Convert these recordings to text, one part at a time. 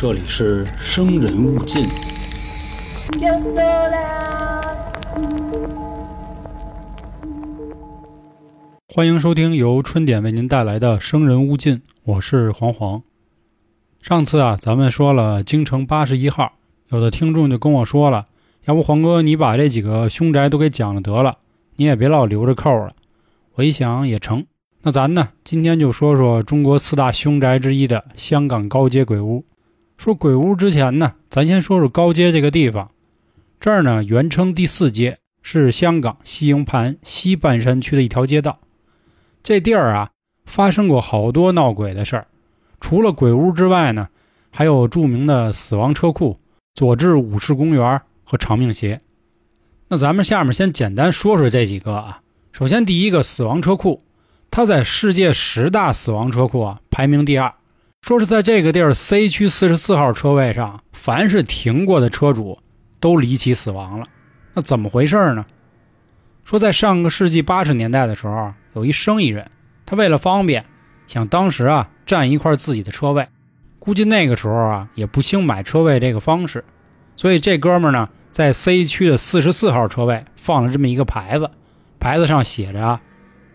这里是生人勿近。Yo sola. 欢迎收听由春点为您带来的《生人勿近》，我是黄黄。上次啊，咱们说了京城八十一号，有的听众就跟我说了，要不黄哥你把这几个凶宅都给讲了得了，你也别老留着扣了。我一想也成，那咱呢今天就说说中国四大凶宅之一的香港高街鬼屋。说鬼屋之前呢，咱先说说高街这个地方。这儿呢原称第四街，是香港西营盘西半山区的一条街道。这地儿啊，发生过好多闹鬼的事儿。除了鬼屋之外呢，还有著名的死亡车库、佐治武士公园和长命鞋。那咱们下面先简单说说这几个啊。首先，第一个死亡车库，它在世界十大死亡车库啊排名第二。说是在这个地儿 C 区四十四号车位上，凡是停过的车主都离奇死亡了。那怎么回事呢？说在上个世纪八十年代的时候，有一生意人，他为了方便，想当时啊占一块自己的车位。估计那个时候啊也不兴买车位这个方式，所以这哥们儿呢在 C 区的四十四号车位放了这么一个牌子，牌子上写着啊，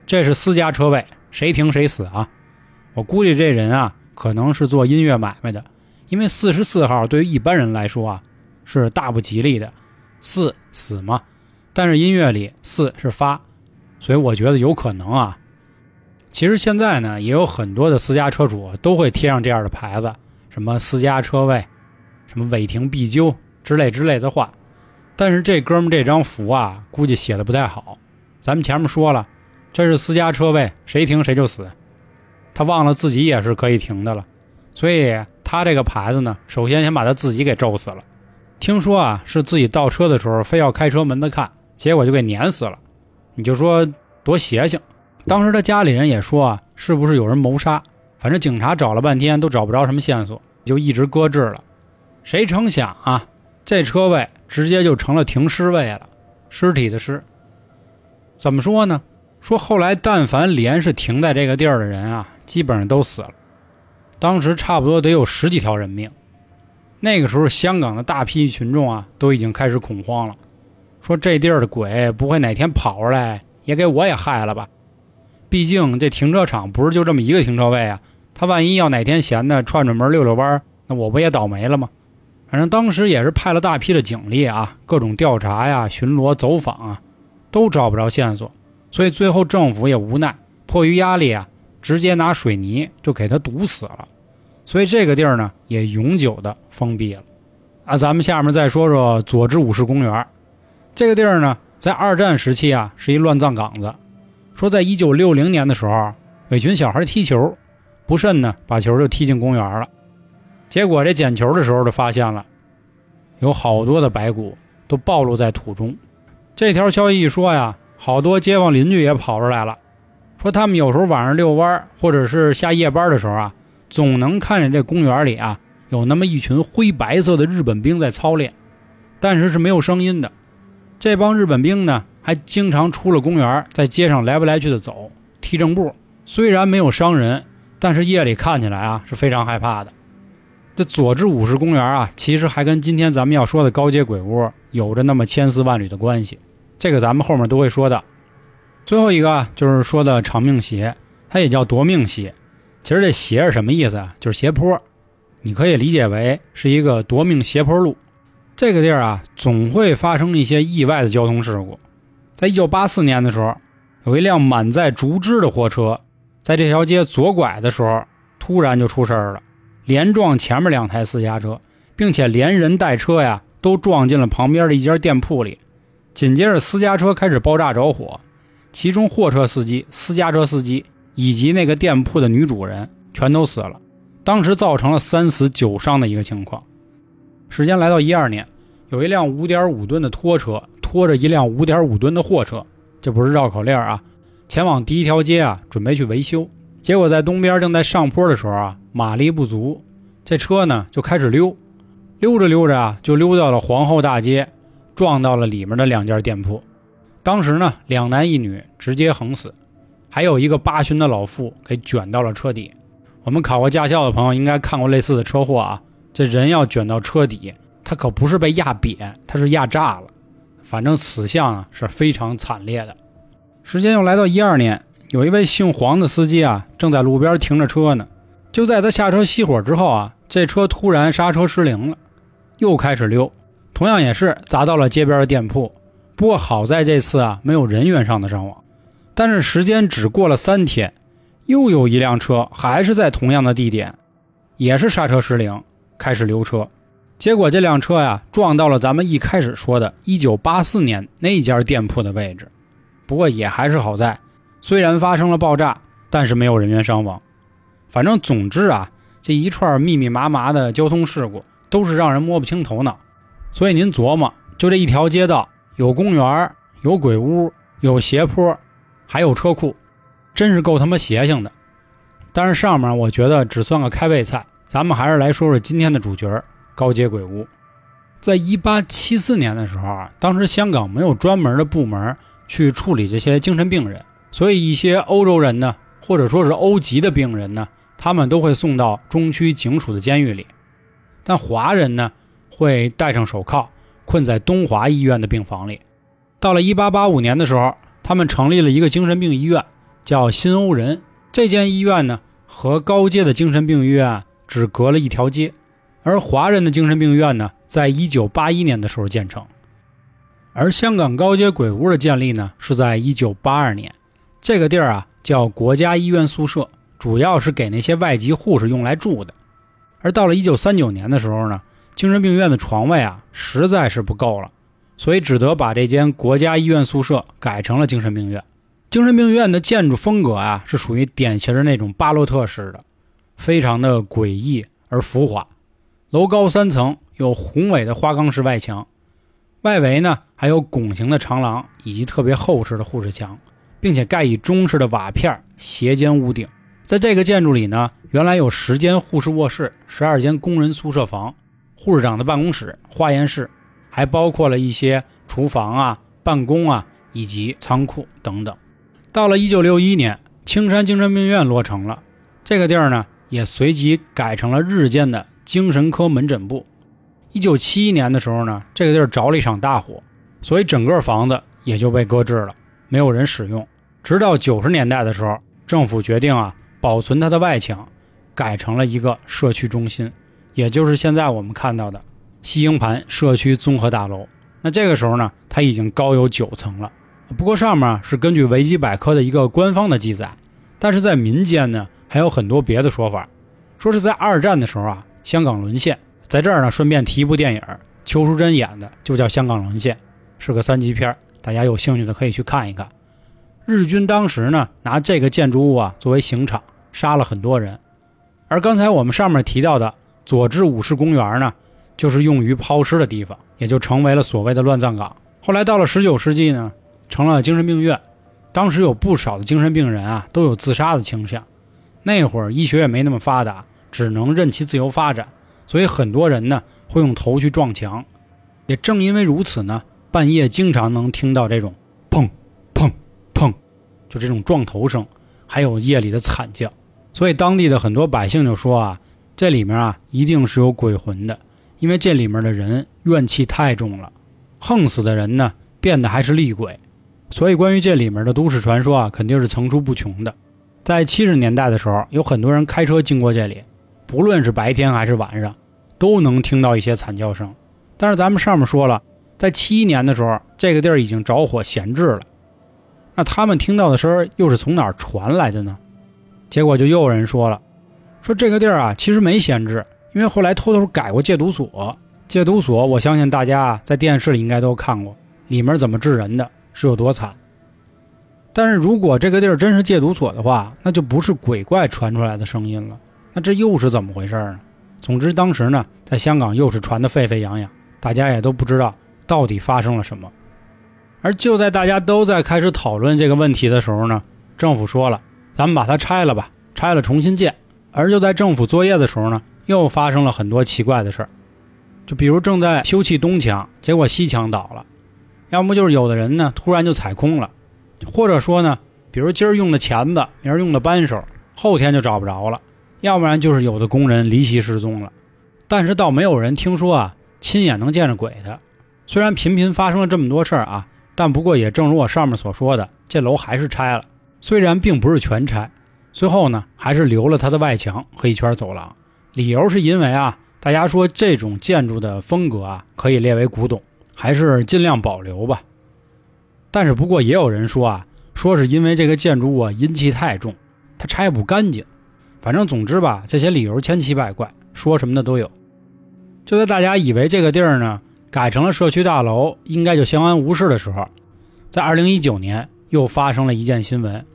这是私家车位，谁停谁死啊。我估计这人啊可能是做音乐买卖的，因为四十四号对于一般人来说啊是大不吉利的，四死嘛。但是音乐里四是发，所以我觉得有可能啊。其实现在呢，也有很多的私家车主都会贴上这样的牌子，什么私家车位，什么违停必究之类之类的话。但是这哥们这张符啊，估计写的不太好。咱们前面说了，这是私家车位，谁停谁就死。他忘了自己也是可以停的了，所以他这个牌子呢，首先先把他自己给咒死了。听说啊，是自己倒车的时候非要开车门子看。结果就给碾死了，你就说多邪性。当时他家里人也说啊，是不是有人谋杀？反正警察找了半天都找不着什么线索，就一直搁置了。谁成想啊，这车位直接就成了停尸位了，尸体的尸。怎么说呢？说后来但凡连是停在这个地儿的人啊，基本上都死了。当时差不多得有十几条人命。那个时候，香港的大批群众啊，都已经开始恐慌了。说这地儿的鬼不会哪天跑出来也给我也害了吧？毕竟这停车场不是就这么一个停车位啊，他万一要哪天闲的串串门溜溜弯，那我不也倒霉了吗？反正当时也是派了大批的警力啊，各种调查呀、巡逻、走访啊，都找不着线索，所以最后政府也无奈，迫于压力啊，直接拿水泥就给它堵死了。所以这个地儿呢，也永久的封闭了。啊，咱们下面再说说佐治武士公园。这个地儿呢，在二战时期啊，是一乱葬岗子。说在一九六零年的时候，有一群小孩踢球，不慎呢，把球就踢进公园了。结果这捡球的时候就发现了，有好多的白骨都暴露在土中。这条消息一说呀，好多街坊邻居也跑出来了，说他们有时候晚上遛弯或者是下夜班的时候啊，总能看见这公园里啊有那么一群灰白色的日本兵在操练，但是是没有声音的。这帮日本兵呢，还经常出了公园，在街上来不来去的走，踢正步。虽然没有伤人，但是夜里看起来啊是非常害怕的。这佐治武士公园啊，其实还跟今天咱们要说的高街鬼屋有着那么千丝万缕的关系。这个咱们后面都会说到。最后一个，就是说的长命斜，它也叫夺命斜。其实这斜是什么意思啊？就是斜坡，你可以理解为是一个夺命斜坡路。这个地儿啊，总会发生一些意外的交通事故。在一九八四年的时候，有一辆满载竹枝的货车，在这条街左拐的时候，突然就出事儿了，连撞前面两台私家车，并且连人带车呀都撞进了旁边的一家店铺里。紧接着，私家车开始爆炸着火，其中货车司机、私家车司机以及那个店铺的女主人全都死了，当时造成了三死九伤的一个情况。时间来到一二年，有一辆五点五吨的拖车拖着一辆五点五吨的货车，这不是绕口令啊，前往第一条街啊，准备去维修。结果在东边正在上坡的时候啊，马力不足，这车呢就开始溜，溜着溜着啊，就溜到了皇后大街，撞到了里面的两家店铺。当时呢，两男一女直接横死，还有一个八旬的老妇给卷到了车底。我们考过驾校的朋友应该看过类似的车祸啊。这人要卷到车底，他可不是被压扁，他是压炸了。反正死相啊是非常惨烈的。时间又来到一二年，有一位姓黄的司机啊，正在路边停着车呢。就在他下车熄火之后啊，这车突然刹车失灵了，又开始溜，同样也是砸到了街边的店铺。不过好在这次啊没有人员上的伤亡。但是时间只过了三天，又有一辆车还是在同样的地点，也是刹车失灵，开始溜车。结果这辆车呀撞到了咱们一开始说的1984年那家店铺的位置。不过也还是好在，虽然发生了爆炸，但是没有人员伤亡。反正总之啊，这一串密密麻麻的交通事故都是让人摸不清头脑。所以您琢磨，就这一条街道，有公园，有鬼屋，有斜坡，还有车库，真是够他妈邪性的。但是上面我觉得只算个开胃菜，咱们还是来说说今天的主角——高街鬼屋。在一八七四年的时候啊，当时香港没有专门的部门去处理这些精神病人，所以一些欧洲人呢，或者说是欧籍的病人呢。他们都会送到中区警署的监狱里，但华人呢会戴上手铐，困在东华医院的病房里。到了1885年的时候，他们成立了一个精神病医院，叫新欧人。这间医院呢和高阶的精神病医院只隔了一条街，而华人的精神病院呢，在1981年的时候建成。而香港高阶鬼屋的建立呢，是在1982年。这个地儿啊叫国家医院宿舍。主要是给那些外籍护士用来住的，而到了一九三九年的时候呢，精神病院的床位啊实在是不够了，所以只得把这间国家医院宿舍改成了精神病院。精神病院的建筑风格啊是属于典型的那种巴洛特式的，非常的诡异而浮华。楼高三层，有宏伟的花岗石外墙，外围呢还有拱形的长廊以及特别厚实的护士墙，并且盖以中式的瓦片斜尖屋顶。在这个建筑里呢，原来有十间护士卧室、十二间工人宿舍房、护士长的办公室、化验室，还包括了一些厨房啊、办公啊以及仓库等等。到了1961年，青山精神病院落成了，这个地儿呢也随即改成了日间的精神科门诊部。1971年的时候呢，这个地儿着了一场大火，所以整个房子也就被搁置了，没有人使用。直到90年代的时候，政府决定啊。保存它的外墙，改成了一个社区中心，也就是现在我们看到的西营盘社区综合大楼。那这个时候呢，它已经高有九层了。不过上面是根据维基百科的一个官方的记载，但是在民间呢还有很多别的说法，说是在二战的时候啊，香港沦陷。在这儿呢，顺便提一部电影，邱淑贞演的，就叫《香港沦陷》，是个三级片，大家有兴趣的可以去看一看。日军当时呢，拿这个建筑物啊作为刑场。杀了很多人，而刚才我们上面提到的佐治五世公园呢，就是用于抛尸的地方，也就成为了所谓的乱葬岗。后来到了十九世纪呢，成了精神病院。当时有不少的精神病人啊，都有自杀的倾向。那会儿医学也没那么发达，只能任其自由发展，所以很多人呢会用头去撞墙。也正因为如此呢，半夜经常能听到这种砰砰砰，就这种撞头声，还有夜里的惨叫。所以当地的很多百姓就说啊，这里面啊一定是有鬼魂的，因为这里面的人怨气太重了，横死的人呢变得还是厉鬼，所以关于这里面的都市传说啊肯定是层出不穷的。在七十年代的时候，有很多人开车经过这里，不论是白天还是晚上，都能听到一些惨叫声。但是咱们上面说了，在七一年的时候，这个地儿已经着火闲置了，那他们听到的声儿又是从哪儿传来的呢？结果就又有人说了，说这个地儿啊，其实没闲置，因为后来偷偷改过戒毒所。戒毒所，我相信大家在电视里应该都看过，里面怎么治人的，是有多惨。但是如果这个地儿真是戒毒所的话，那就不是鬼怪传出来的声音了，那这又是怎么回事呢？总之，当时呢，在香港又是传得沸沸扬扬，大家也都不知道到底发生了什么。而就在大家都在开始讨论这个问题的时候呢，政府说了。咱们把它拆了吧，拆了重新建。而就在政府作业的时候呢，又发生了很多奇怪的事儿。就比如正在修葺东墙，结果西墙倒了；要么就是有的人呢突然就踩空了，或者说呢，比如今儿用的钳子，明儿用的扳手，后天就找不着了；要不然就是有的工人离奇失踪了。但是倒没有人听说啊亲眼能见着鬼的。虽然频频发生了这么多事儿啊，但不过也正如我上面所说的，这楼还是拆了。虽然并不是全拆，最后呢还是留了它的外墙和一圈走廊。理由是因为啊，大家说这种建筑的风格啊可以列为古董，还是尽量保留吧。但是不过也有人说啊，说是因为这个建筑物啊阴气太重，它拆不干净。反正总之吧，这些理由千奇百怪，说什么的都有。就在大家以为这个地儿呢改成了社区大楼，应该就相安无事的时候，在二零一九年又发生了一件新闻，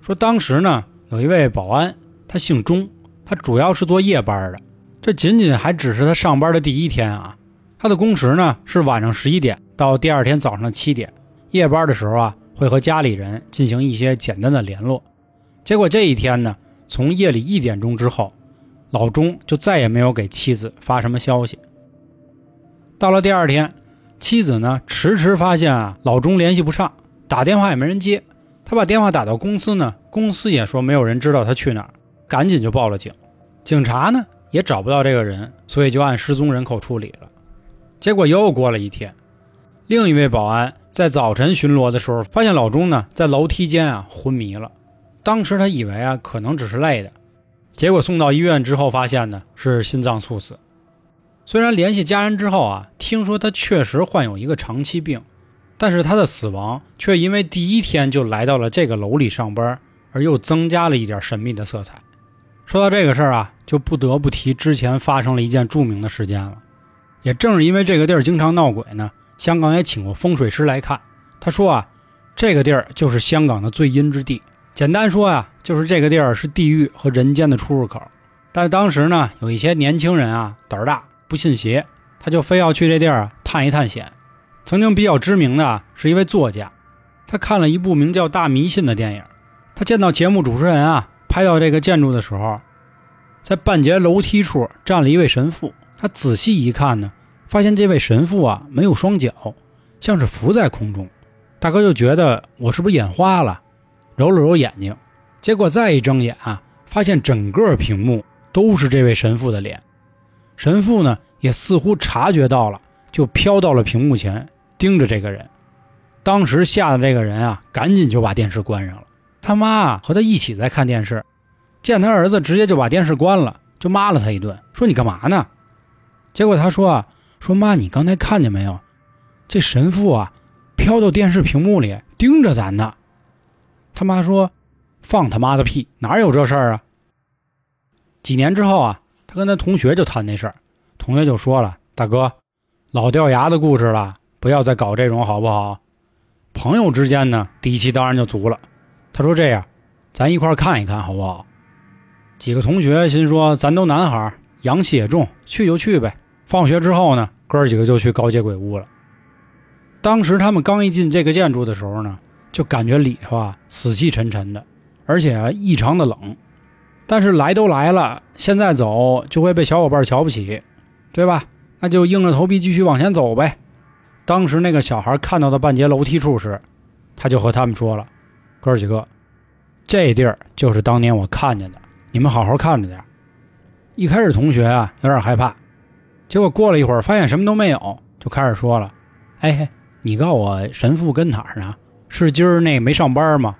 说当时呢有一位保安，他姓钟，他主要是做夜班的，这仅仅还只是他上班的第一天啊。他的工时呢是晚上十一点到第二天早上七点。夜班的时候啊，会和家里人进行一些简单的联络。结果这一天呢，从夜里一点钟之后，老钟就再也没有给妻子发什么消息。到了第二天，妻子呢迟迟发现啊老钟联系不上，打电话也没人接。他把电话打到公司呢，公司也说没有人知道他去哪儿，赶紧就报了警。警察呢也找不到这个人，所以就按失踪人口处理了。结果又过了一天，另一位保安。在早晨巡逻的时候，发现老钟呢在楼梯间啊昏迷了。当时他以为啊可能只是累的，结果送到医院之后发现呢是心脏猝死。虽然联系家人之后啊，听说他确实患有一个长期病，但是他的死亡却因为第一天就来到了这个楼里上班，而又增加了一点神秘的色彩。说到这个事儿啊，就不得不提之前发生了一件著名的事件了。也正是因为这个地儿经常闹鬼呢。香港也请过风水师来看，他说啊，这个地儿就是香港的最阴之地。简单说啊，就是这个地儿是地狱和人间的出入口。但是当时呢，有一些年轻人啊，胆儿大，不信邪，他就非要去这地儿啊探一探险。曾经比较知名的是一位作家，他看了一部名叫《大迷信》的电影，他见到节目主持人啊拍到这个建筑的时候，在半截楼梯处站了一位神父，他仔细一看呢。发现这位神父啊没有双脚，像是浮在空中。大哥就觉得我是不是眼花了，揉了揉眼睛，结果再一睁眼啊，发现整个屏幕都是这位神父的脸。神父呢也似乎察觉到了，就飘到了屏幕前盯着这个人。当时吓得这个人啊，赶紧就把电视关上了。他妈啊和他一起在看电视，见他儿子直接就把电视关了，就骂了他一顿，说你干嘛呢？结果他说啊。说妈，你刚才看见没有？这神父啊，飘到电视屏幕里盯着咱呢。他妈说：“放他妈的屁，哪有这事儿啊？”几年之后啊，他跟他同学就谈那事儿，同学就说了：“大哥，老掉牙的故事了，不要再搞这种好不好？”朋友之间呢，底气当然就足了。他说：“这样，咱一块看一看好不好？”几个同学心说：“咱都男孩，阳气也重，去就去呗。”放学之后呢，哥几个就去高街鬼屋了。当时他们刚一进这个建筑的时候呢，就感觉里头啊死气沉沉的，而且啊异常的冷。但是来都来了，现在走就会被小伙伴瞧不起，对吧？那就硬着头皮继续往前走呗。当时那个小孩看到的半截楼梯处时，他就和他们说了：“哥儿几个，这地儿就是当年我看见的，你们好好看着点。”一开始同学啊有点害怕。结果过了一会儿，发现什么都没有，就开始说了：“哎，你告诉我神父跟哪儿呢？是今儿那没上班吗？”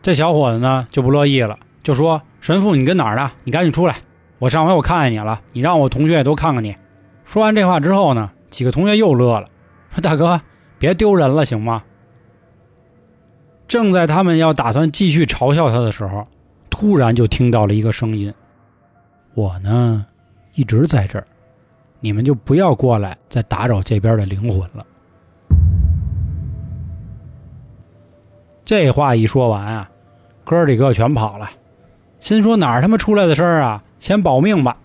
这小伙子呢就不乐意了，就说：“神父，你跟哪儿呢？你赶紧出来！我上回我看见你了，你让我同学也都看看你。”说完这话之后呢，几个同学又乐了，说：“大哥，别丢人了，行吗？”正在他们要打算继续嘲笑他的时候，突然就听到了一个声音：“我呢，一直在这儿。”你们就不要过来再打扰这边的灵魂了。这话一说完啊，哥几个全跑了，心说哪儿他妈出来的事儿啊？先保命吧。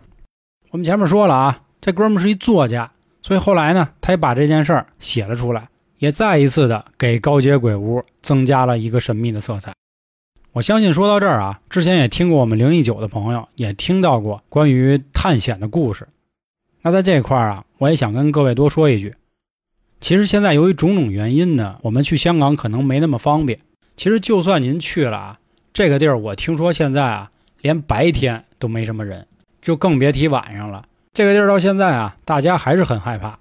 我们前面说了啊，这哥们是一作家，所以后来呢，他也把这件事儿写了出来，也再一次的给高阶鬼屋增加了一个神秘的色彩。我相信说到这儿啊，之前也听过我们零一九的朋友也听到过关于探险的故事。那在这块儿啊，我也想跟各位多说一句，其实现在由于种种原因呢，我们去香港可能没那么方便。其实就算您去了啊，这个地儿我听说现在啊，连白天都没什么人，就更别提晚上了。这个地儿到现在啊，大家还是很害怕。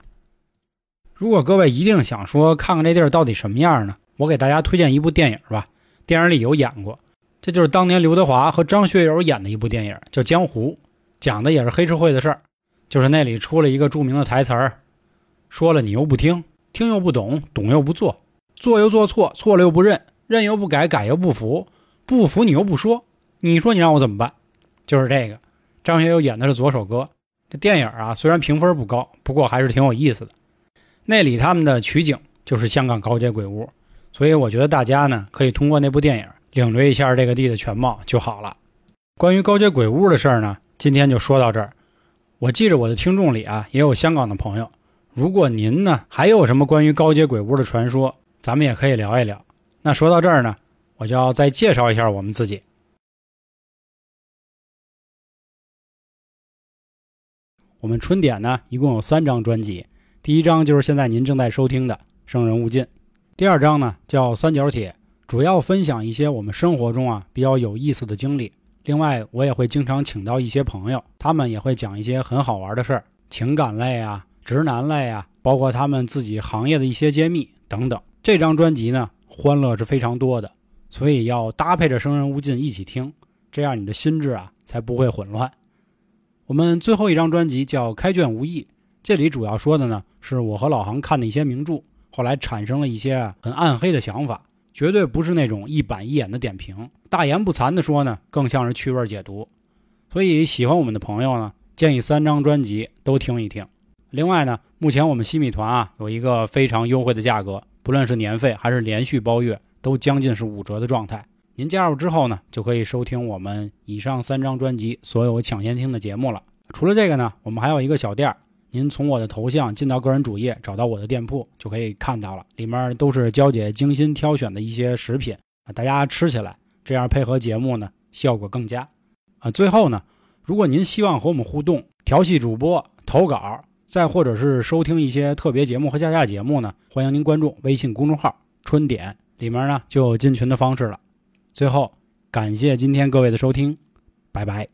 如果各位一定想说看看这地儿到底什么样呢，我给大家推荐一部电影吧，电影里有演过，这就是当年刘德华和张学友演的一部电影，叫《江湖》，讲的也是黑社会的事儿。就是那里出了一个著名的台词儿，说了你又不听，听又不懂，懂又不做，做又做错，错了又不认，认又不改，改又不服，不服你又不说，你说你让我怎么办？就是这个，张学友演的是左手哥。这电影啊，虽然评分不高，不过还是挺有意思的。那里他们的取景就是香港高街鬼屋，所以我觉得大家呢可以通过那部电影领略一下这个地的全貌就好了。关于高街鬼屋的事儿呢，今天就说到这儿。我记着我的听众里啊，也有香港的朋友。如果您呢还有什么关于高街鬼屋的传说，咱们也可以聊一聊。那说到这儿呢，我就要再介绍一下我们自己。我们春点呢一共有三张专辑，第一张就是现在您正在收听的《生人勿近》，第二张呢叫《三角铁》，主要分享一些我们生活中啊比较有意思的经历。另外，我也会经常请到一些朋友，他们也会讲一些很好玩的事儿，情感类啊、直男类啊，包括他们自己行业的一些揭秘等等。这张专辑呢，欢乐是非常多的，所以要搭配着《生人勿近》一起听，这样你的心智啊才不会混乱。我们最后一张专辑叫《开卷无益》，这里主要说的呢是我和老杭看的一些名著，后来产生了一些很暗黑的想法。绝对不是那种一板一眼的点评，大言不惭的说呢，更像是趣味解读。所以喜欢我们的朋友呢，建议三张专辑都听一听。另外呢，目前我们西米团啊有一个非常优惠的价格，不论是年费还是连续包月，都将近是五折的状态。您加入之后呢，就可以收听我们以上三张专辑所有抢先听的节目了。除了这个呢，我们还有一个小店儿。您从我的头像进到个人主页，找到我的店铺就可以看到了，里面都是娇姐精心挑选的一些食品啊，大家吃起来这样配合节目呢，效果更佳啊。最后呢，如果您希望和我们互动、调戏主播、投稿，再或者是收听一些特别节目和下架节目呢，欢迎您关注微信公众号“春点”，里面呢就有进群的方式了。最后，感谢今天各位的收听，拜拜。